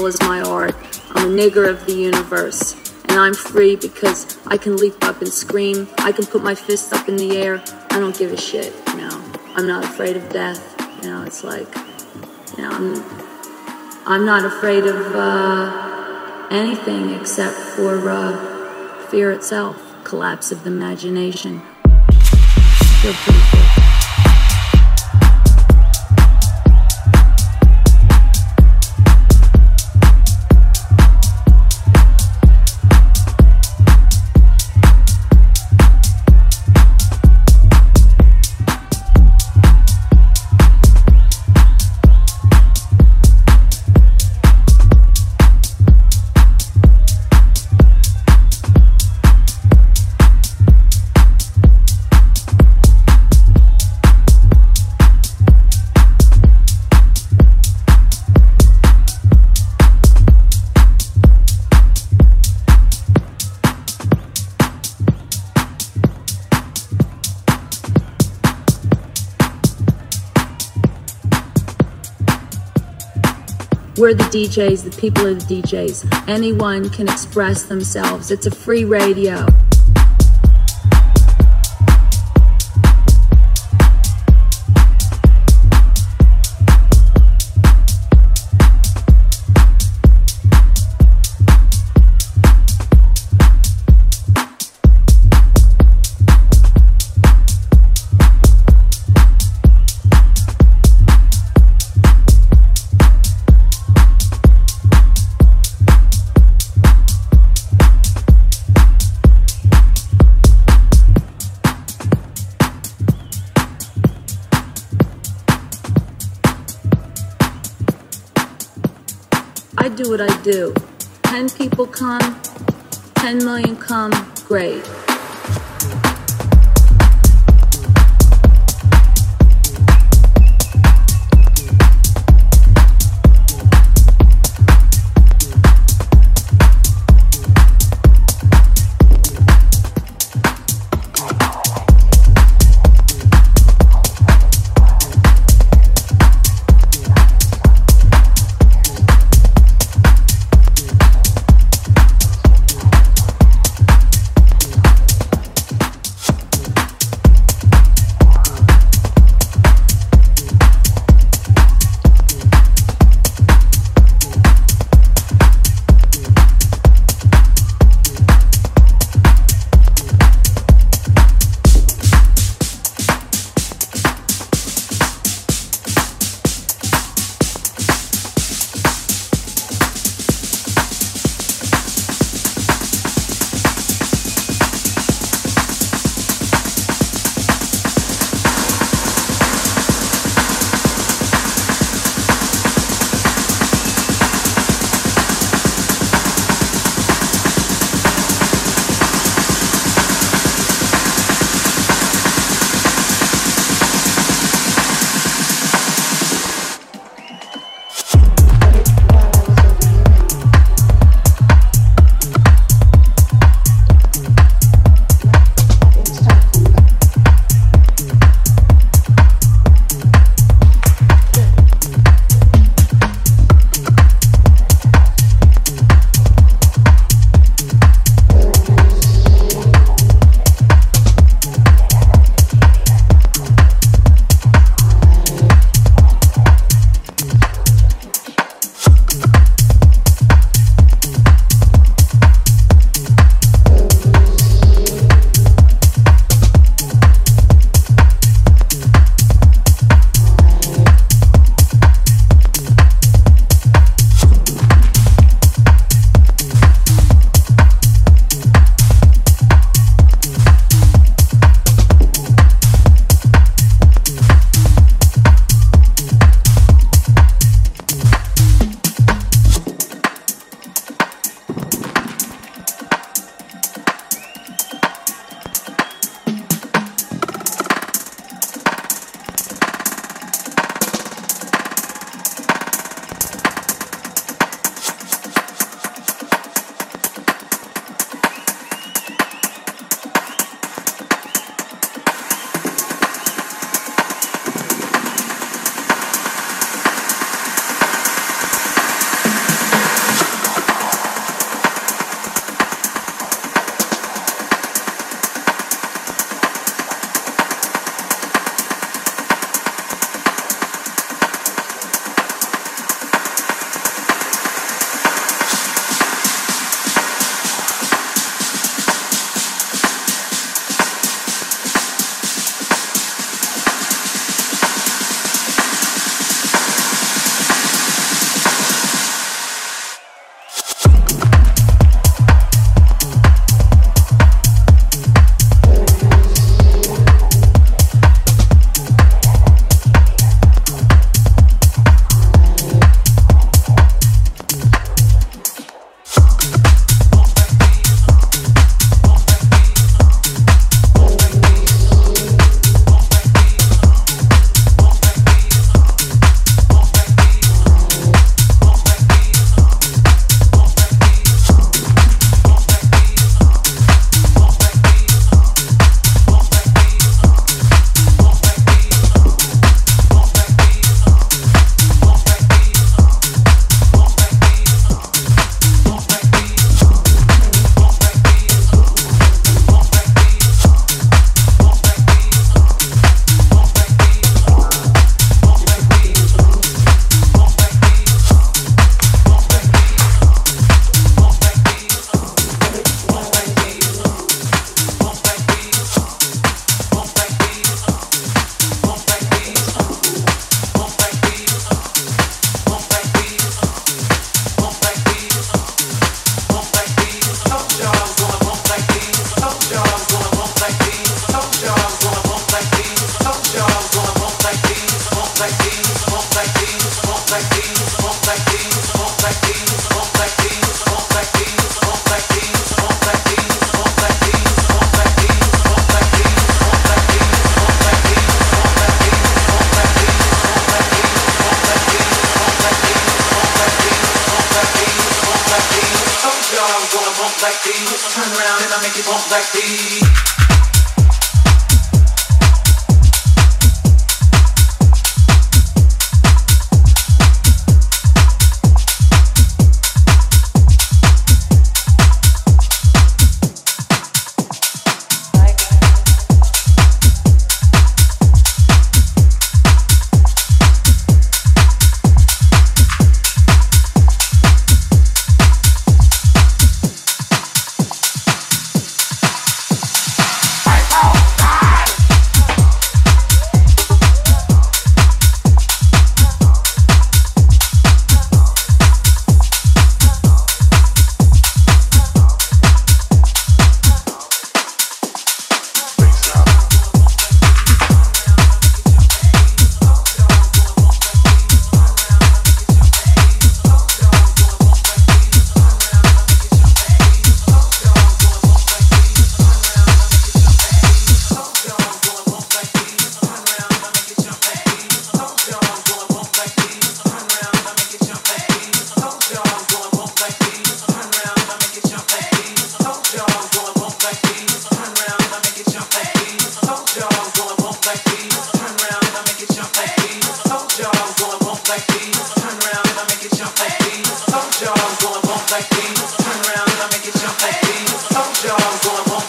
soul is my art. I'm a nigger of the universe. And I'm free because I can leap up and scream. I can put my fist up in the air. I don't give a shit, you know. I'm not afraid of death. You know, it's like, you know, I'm, I'm not afraid of uh, anything except for uh, fear itself, collapse of the imagination. Feel. We're the DJs, the people are the DJs. Anyone can express themselves. It's a free radio. Do